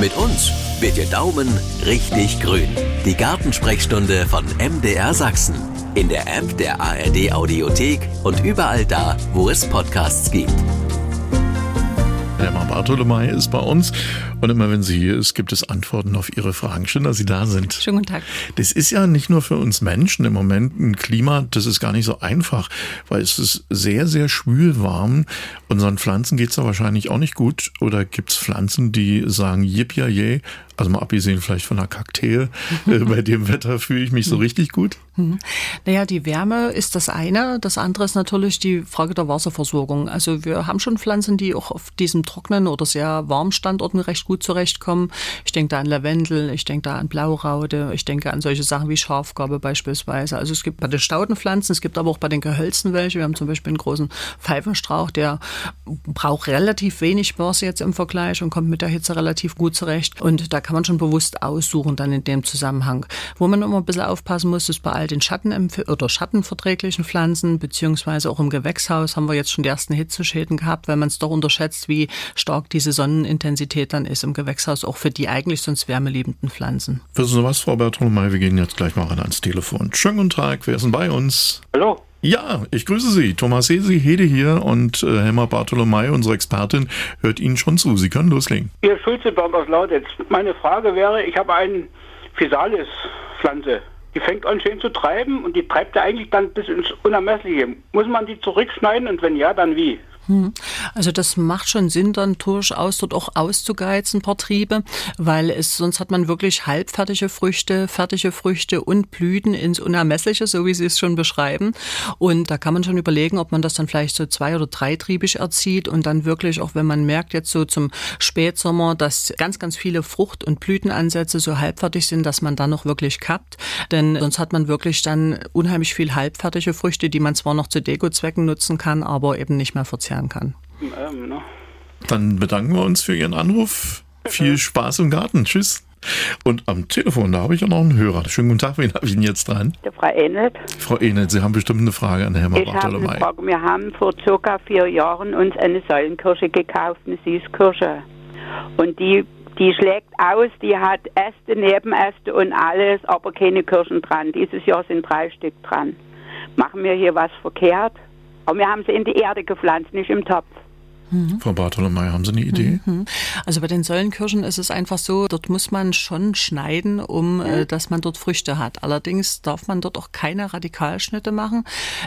Mit uns wird Ihr Daumen richtig grün. Die Gartensprechstunde von MDR Sachsen. In der App der ARD Audiothek und überall da, wo es Podcasts gibt. Herr Bartolomei ist bei uns und immer wenn sie hier ist, gibt es Antworten auf Ihre Fragen. Schön, dass Sie da sind. Schönen guten Tag. Das ist ja nicht nur für uns Menschen im Moment ein Klima, das ist gar nicht so einfach, weil es ist sehr, sehr schwül warm. Unseren Pflanzen geht es da wahrscheinlich auch nicht gut. Oder gibt es Pflanzen, die sagen, jip ja je, also mal abgesehen vielleicht von einer Kakteen, äh, bei dem Wetter fühle ich mich so richtig gut? Hm. Naja, die Wärme ist das eine. Das andere ist natürlich die Frage der Wasserversorgung. Also wir haben schon Pflanzen, die auch auf diesem trockenen oder sehr warmen Standorten recht gut zurechtkommen. Ich denke da an Lavendel, ich denke da an Blauraude, ich denke an solche Sachen wie Schafgarbe beispielsweise. Also es gibt bei den Staudenpflanzen, es gibt aber auch bei den Gehölzen welche. Wir haben zum Beispiel einen großen Pfeifenstrauch, der braucht relativ wenig Börse jetzt im Vergleich und kommt mit der Hitze relativ gut zurecht. Und da kann man schon bewusst aussuchen dann in dem Zusammenhang. Wo man immer ein bisschen aufpassen muss, ist bei all den Schatten oder schattenverträglichen Pflanzen, beziehungsweise auch im Gewächshaus haben wir jetzt schon die ersten Hitzeschäden gehabt, weil man es doch unterschätzt, wie stark diese Sonnenintensität dann ist im Gewächshaus, auch für die eigentlich sonst wärmeliebenden Pflanzen. Wissen Sie was, Frau Bertolomei, wir gehen jetzt gleich mal ran ans Telefon. Schönen guten Tag, wer ist denn bei uns? Hallo. Ja, ich grüße Sie. Thomas Hesi, Hede hier und äh, Helma Bartolomei, unsere Expertin, hört Ihnen schon zu. Sie können loslegen. Ihr Schulzebaum aus Lautitz. Meine Frage wäre, ich habe eine Physalis-Pflanze. Die fängt an schön zu treiben und die treibt ja eigentlich dann bis ins Unermessliche. Muss man die zurückschneiden und wenn ja, dann wie? Hm. Also das macht schon Sinn, dann durchaus dort auch auszugeizen, paar Triebe, weil es sonst hat man wirklich halbfertige Früchte, fertige Früchte und Blüten ins Unermessliche, so wie Sie es schon beschreiben. Und da kann man schon überlegen, ob man das dann vielleicht so zwei- oder dreitriebig erzieht und dann wirklich, auch wenn man merkt jetzt so zum Spätsommer, dass ganz, ganz viele Frucht- und Blütenansätze so halbfertig sind, dass man dann noch wirklich kappt. Denn sonst hat man wirklich dann unheimlich viel halbfertige Früchte, die man zwar noch zu Dekozwecken nutzen kann, aber eben nicht mehr verzehren lernen kann. Ähm, ne? Dann bedanken wir uns für Ihren Anruf. Viel Spaß im Garten. Tschüss. Und am Telefon, da habe ich ja noch einen Hörer. Schönen guten Tag, wen habe ich denn jetzt dran? Der Frau Enelt. Frau Enelt, Sie haben bestimmt eine Frage an Herrn Ich habe eine Frage. Wir haben vor circa vier Jahren uns eine Säulenkirsche gekauft, eine Süßkirsche. Und die, die schlägt aus, die hat Äste, Nebenäste und alles, aber keine Kirschen dran. Dieses Jahr sind drei Stück dran. Machen wir hier was verkehrt? Aber wir haben sie in die Erde gepflanzt, nicht im Topf. Mhm. Frau Bartolomei, haben Sie eine Idee? Mhm. Also bei den Säulenkirschen ist es einfach so, dort muss man schon schneiden, um äh, dass man dort Früchte hat. Allerdings darf man dort auch keine Radikalschnitte machen.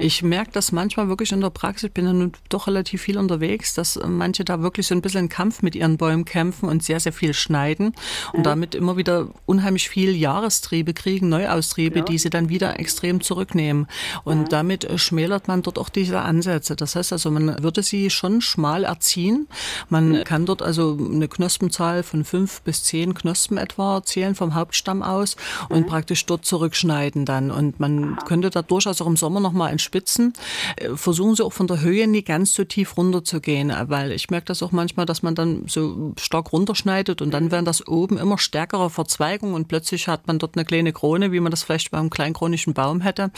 Ich merke das manchmal wirklich in der Praxis, ich bin ja nun doch relativ viel unterwegs, dass manche da wirklich so ein bisschen einen Kampf mit ihren Bäumen kämpfen und sehr, sehr viel schneiden und damit immer wieder unheimlich viel Jahrestriebe kriegen, Neuaustriebe, ja. die sie dann wieder extrem zurücknehmen. Und damit äh, schmälert man dort auch diese Ansätze. Das heißt also, man würde sie schon schmal erziehen. Man kann dort also eine Knospenzahl von fünf bis zehn Knospen etwa zählen vom Hauptstamm aus und mhm. praktisch dort zurückschneiden dann. Und man könnte da durchaus auch im Sommer nochmal entspitzen. Äh, versuchen Sie auch von der Höhe nie ganz so tief runter zu gehen, weil ich merke das auch manchmal, dass man dann so stark runterschneidet und dann werden das oben immer stärkere Verzweigungen und plötzlich hat man dort eine kleine Krone, wie man das vielleicht beim kleinkronischen Baum hätte.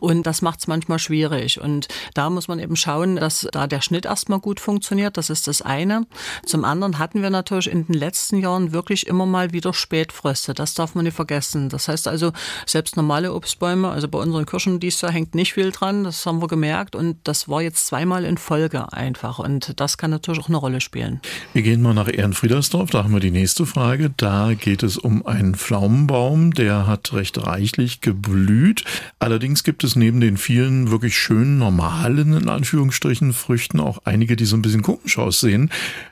Und das macht es manchmal schwierig. Und da muss man eben schauen, dass da der Schnitt erstmal gut funktioniert funktioniert. Das ist das eine. Zum anderen hatten wir natürlich in den letzten Jahren wirklich immer mal wieder Spätfröste. Das darf man nicht vergessen. Das heißt also, selbst normale Obstbäume, also bei unseren Kirschen dies Jahr hängt nicht viel dran. Das haben wir gemerkt. Und das war jetzt zweimal in Folge einfach. Und das kann natürlich auch eine Rolle spielen. Wir gehen mal nach Ehrenfriedersdorf. Da haben wir die nächste Frage. Da geht es um einen Pflaumenbaum. Der hat recht reichlich geblüht. Allerdings gibt es neben den vielen wirklich schönen, normalen, in Anführungsstrichen, Früchten auch einige, die so ein bisschen bisschen komisch aussehen.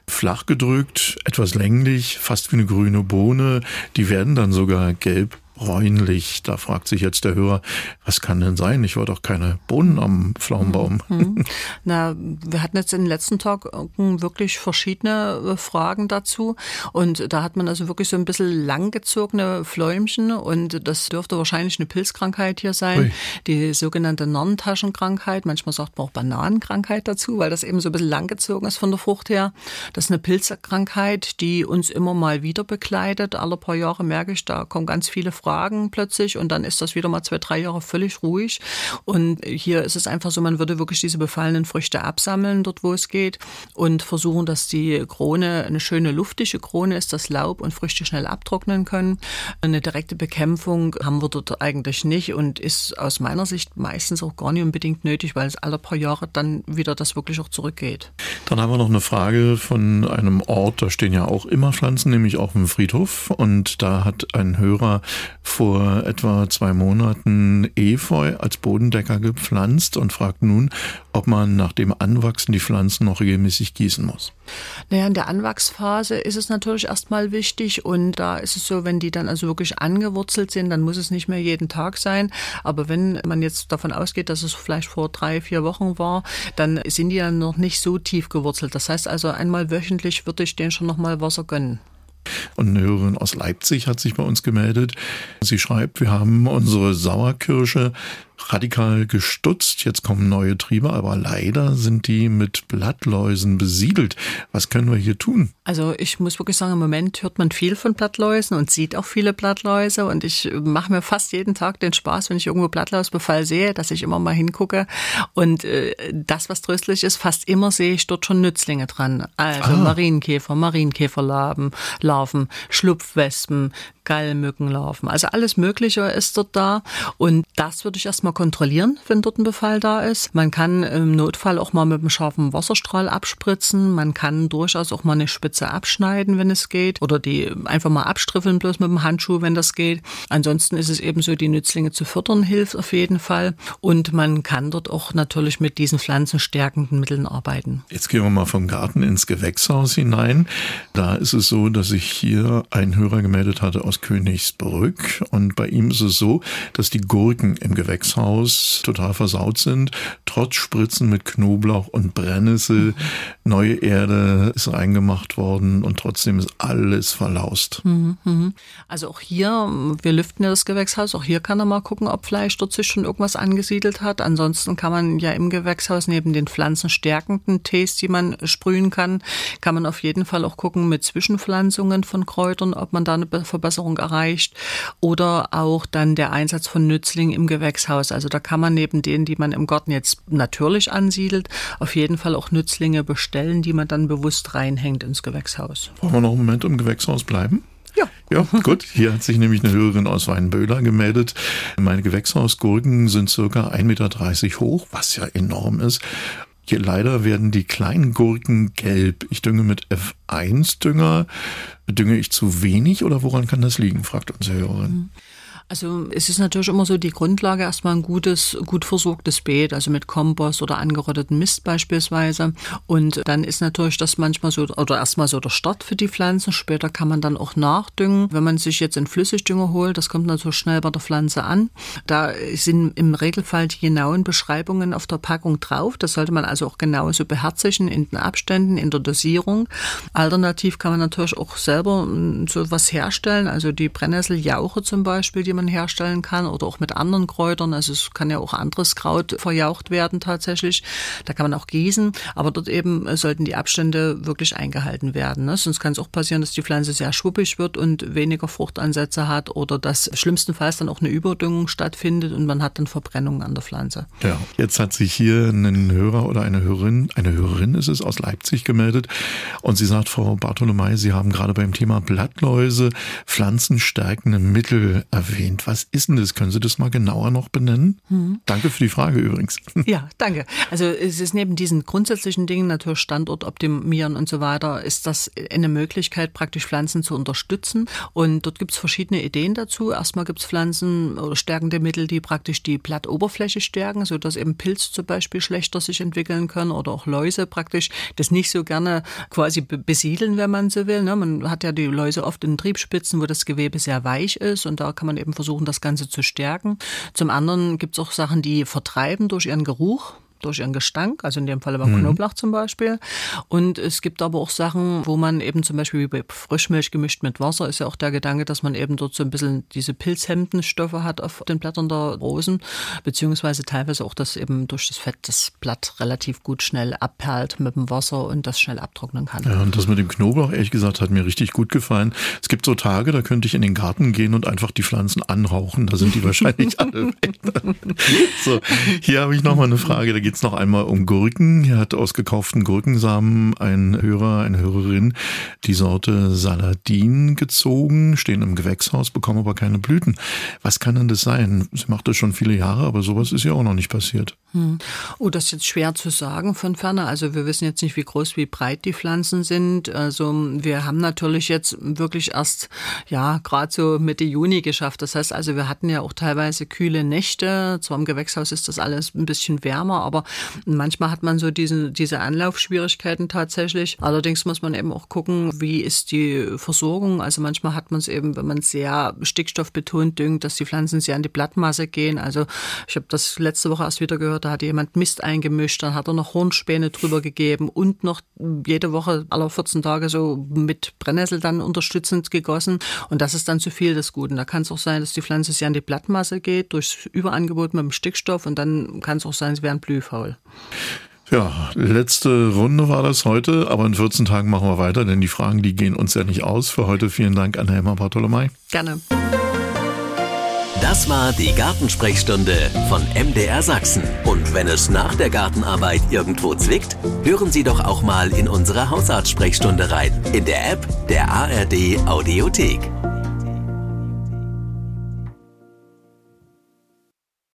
Flach gedrückt, etwas länglich, fast wie eine grüne Bohne. Die werden dann sogar gelb bräunlich. Da fragt sich jetzt der Hörer, was kann denn sein? Ich war doch keine Bohnen am Pflaumenbaum. Mhm. Na, wir hatten jetzt in den letzten Tag wirklich verschiedene äh, Fragen dazu. Und da hat man also wirklich so ein bisschen langgezogene Fläumchen und das dürfte wahrscheinlich eine Pilzkrankheit hier sein. Ui. Die sogenannte Nonnentaschenkrankheit. Manchmal sagt man auch Bananenkrankheit dazu, weil das eben so ein bisschen langgezogen ist von der Frucht her. Das ist eine Pilzkrankheit, die uns immer mal wieder begleitet. Alle paar Jahre merke ich, da kommen ganz viele Fragen tragen plötzlich und dann ist das wieder mal zwei, drei Jahre völlig ruhig. Und hier ist es einfach so, man würde wirklich diese befallenen Früchte absammeln, dort wo es geht und versuchen, dass die Krone eine schöne luftige Krone ist, dass Laub und Früchte schnell abtrocknen können. Eine direkte Bekämpfung haben wir dort eigentlich nicht und ist aus meiner Sicht meistens auch gar nicht unbedingt nötig, weil es alle paar Jahre dann wieder das wirklich auch zurückgeht. Dann haben wir noch eine Frage von einem Ort, da stehen ja auch immer Pflanzen, nämlich auch im Friedhof. Und da hat ein Hörer vor etwa zwei Monaten Efeu als Bodendecker gepflanzt und fragt nun, ob man nach dem Anwachsen die Pflanzen noch regelmäßig gießen muss. Naja, in der Anwachsphase ist es natürlich erstmal wichtig und da ist es so, wenn die dann also wirklich angewurzelt sind, dann muss es nicht mehr jeden Tag sein. Aber wenn man jetzt davon ausgeht, dass es vielleicht vor drei, vier Wochen war, dann sind die ja noch nicht so tief gewurzelt. Das heißt also, einmal wöchentlich würde ich denen schon nochmal Wasser gönnen. Und eine Hörerin aus Leipzig hat sich bei uns gemeldet. Sie schreibt, wir haben unsere Sauerkirsche radikal gestutzt. Jetzt kommen neue Triebe, aber leider sind die mit Blattläusen besiedelt. Was können wir hier tun? Also ich muss wirklich sagen, im Moment hört man viel von Blattläusen und sieht auch viele Blattläuse und ich mache mir fast jeden Tag den Spaß, wenn ich irgendwo Blattlausbefall sehe, dass ich immer mal hingucke und äh, das, was tröstlich ist, fast immer sehe ich dort schon Nützlinge dran. Also ah. Marienkäfer, Marienkäferlarven, Larven, Schlupfwespen, Gallmückenlarven. Also alles Mögliche ist dort da und das würde ich erstmal kontrollieren, wenn dort ein Befall da ist. Man kann im Notfall auch mal mit einem scharfen Wasserstrahl abspritzen. Man kann durchaus auch mal eine Spitze abschneiden, wenn es geht oder die einfach mal abstriffeln bloß mit dem Handschuh, wenn das geht. Ansonsten ist es eben so, die Nützlinge zu fördern hilft auf jeden Fall und man kann dort auch natürlich mit diesen pflanzenstärkenden Mitteln arbeiten. Jetzt gehen wir mal vom Garten ins Gewächshaus hinein. Da ist es so, dass sich hier ein Hörer gemeldet hatte aus Königsbrück. Und bei ihm ist es so, dass die Gurken im Gewächshaus total versaut sind. Trotz Spritzen mit Knoblauch und Brennnessel. Neue Erde ist reingemacht worden und trotzdem ist alles verlaust. Mhm, mhm. Also auch hier, wir lüften ja das Gewächshaus, auch hier kann er mal gucken, ob vielleicht dort sich schon irgendwas angesiedelt hat. Ansonsten kann man ja im Gewächshaus neben den pflanzenstärkenden Tees, die man sprühen kann, kann man auf jeden Fall auch gucken mit Zwischenpflanzungen von Kräutern, ob man da eine Verbesserung erreicht oder auch dann der Einsatz von Nützlingen im Gewächshaus. Also da kann man neben denen, die man im Garten jetzt natürlich ansiedelt, auf jeden Fall auch Nützlinge bestellen, die man dann bewusst reinhängt ins Gewächshaus. Wollen wir noch einen Moment im Gewächshaus bleiben? Ja. Ja, gut. Hier hat sich nämlich eine Hörerin aus Weinböhler gemeldet. Meine Gewächshausgurken sind circa 1,30 Meter hoch, was ja enorm ist. Hier leider werden die kleinen Gurken gelb. Ich dünge mit F1-Dünger. Dünge ich zu wenig oder woran kann das liegen, fragt unsere Hörerin. Mhm. Also es ist natürlich immer so die Grundlage erstmal ein gutes, gut versorgtes Beet, also mit Kompost oder angerotteten Mist beispielsweise. Und dann ist natürlich das manchmal so, oder erstmal so der Start für die Pflanzen. Später kann man dann auch nachdüngen. Wenn man sich jetzt einen Flüssigdünger holt, das kommt natürlich schnell bei der Pflanze an. Da sind im Regelfall die genauen Beschreibungen auf der Packung drauf. Das sollte man also auch genauso beherzigen in den Abständen, in der Dosierung. Alternativ kann man natürlich auch selber so was herstellen, also die Brennnesseljauche zum Beispiel, die man man herstellen kann oder auch mit anderen Kräutern. Also es kann ja auch anderes Kraut verjaucht werden tatsächlich. Da kann man auch gießen, aber dort eben sollten die Abstände wirklich eingehalten werden. Ne? Sonst kann es auch passieren, dass die Pflanze sehr schwuppig wird und weniger Fruchtansätze hat oder dass schlimmstenfalls dann auch eine Überdüngung stattfindet und man hat dann Verbrennungen an der Pflanze. Ja, jetzt hat sich hier ein Hörer oder eine Hörerin, eine Hörerin ist es aus Leipzig gemeldet und sie sagt, Frau Bartolomei, Sie haben gerade beim Thema Blattläuse pflanzenstärkende Mittel erwähnt erwähnt. Was ist denn das? Können Sie das mal genauer noch benennen? Hm. Danke für die Frage übrigens. Ja, danke. Also es ist neben diesen grundsätzlichen Dingen, natürlich Standort optimieren und so weiter, ist das eine Möglichkeit, praktisch Pflanzen zu unterstützen. Und dort gibt es verschiedene Ideen dazu. Erstmal gibt es Pflanzen oder stärkende Mittel, die praktisch die Blattoberfläche stärken, sodass eben Pilze zum Beispiel schlechter sich entwickeln können oder auch Läuse praktisch das nicht so gerne quasi besiedeln, wenn man so will. Ne? Man hat ja die Läuse oft in Triebspitzen, wo das Gewebe sehr weich ist und da kann man eben versuchen, das Ganze zu stärken. Zum anderen gibt es auch Sachen, die vertreiben durch ihren Geruch durch ihren Gestank, also in dem Fall beim mhm. Knoblauch zum Beispiel. Und es gibt aber auch Sachen, wo man eben zum Beispiel wie bei Frischmilch gemischt mit Wasser ist ja auch der Gedanke, dass man eben dort so ein bisschen diese pilzhemmenden Stoffe hat auf den Blättern der Rosen, beziehungsweise teilweise auch, dass eben durch das Fett das Blatt relativ gut schnell abperlt mit dem Wasser und das schnell abtrocknen kann. Ja, und das mit dem Knoblauch, ehrlich gesagt, hat mir richtig gut gefallen. Es gibt so Tage, da könnte ich in den Garten gehen und einfach die Pflanzen anrauchen. Da sind die wahrscheinlich alle weg. so, hier habe ich nochmal eine Frage. Da geht es noch einmal um Gurken. Hier hat aus gekauften Gurkensamen ein Hörer, eine Hörerin die Sorte Saladin gezogen, stehen im Gewächshaus, bekommen aber keine Blüten. Was kann denn das sein? Sie macht das schon viele Jahre, aber sowas ist ja auch noch nicht passiert. Hm. Oh, das ist jetzt schwer zu sagen von ferne. Also wir wissen jetzt nicht, wie groß, wie breit die Pflanzen sind. Also wir haben natürlich jetzt wirklich erst, ja, gerade so Mitte Juni geschafft. Das heißt also, wir hatten ja auch teilweise kühle Nächte. Zwar im Gewächshaus ist das alles ein bisschen wärmer, aber manchmal hat man so diese, diese Anlaufschwierigkeiten tatsächlich. Allerdings muss man eben auch gucken, wie ist die Versorgung. Also manchmal hat man es eben, wenn man sehr stickstoffbetont düngt, dass die Pflanzen sehr an die Blattmasse gehen. Also ich habe das letzte Woche erst wieder gehört, da hat jemand Mist eingemischt, dann hat er noch Hornspäne drüber gegeben und noch jede Woche alle 14 Tage so mit Brennnessel dann unterstützend gegossen. Und das ist dann zu viel des Guten. Da kann es auch sein, dass die Pflanze sehr an die Blattmasse geht durchs Überangebot mit dem Stickstoff und dann kann es auch sein, sie werden blühfaul. Ja, letzte Runde war das heute, aber in 14 Tagen machen wir weiter, denn die Fragen, die gehen uns ja nicht aus. Für heute vielen Dank an Helma Bartolomei. Gerne. Das war die Gartensprechstunde von MDR Sachsen. Und wenn es nach der Gartenarbeit irgendwo zwickt, hören Sie doch auch mal in unsere Hausarzt-Sprechstunde rein. In der App der ARD Audiothek.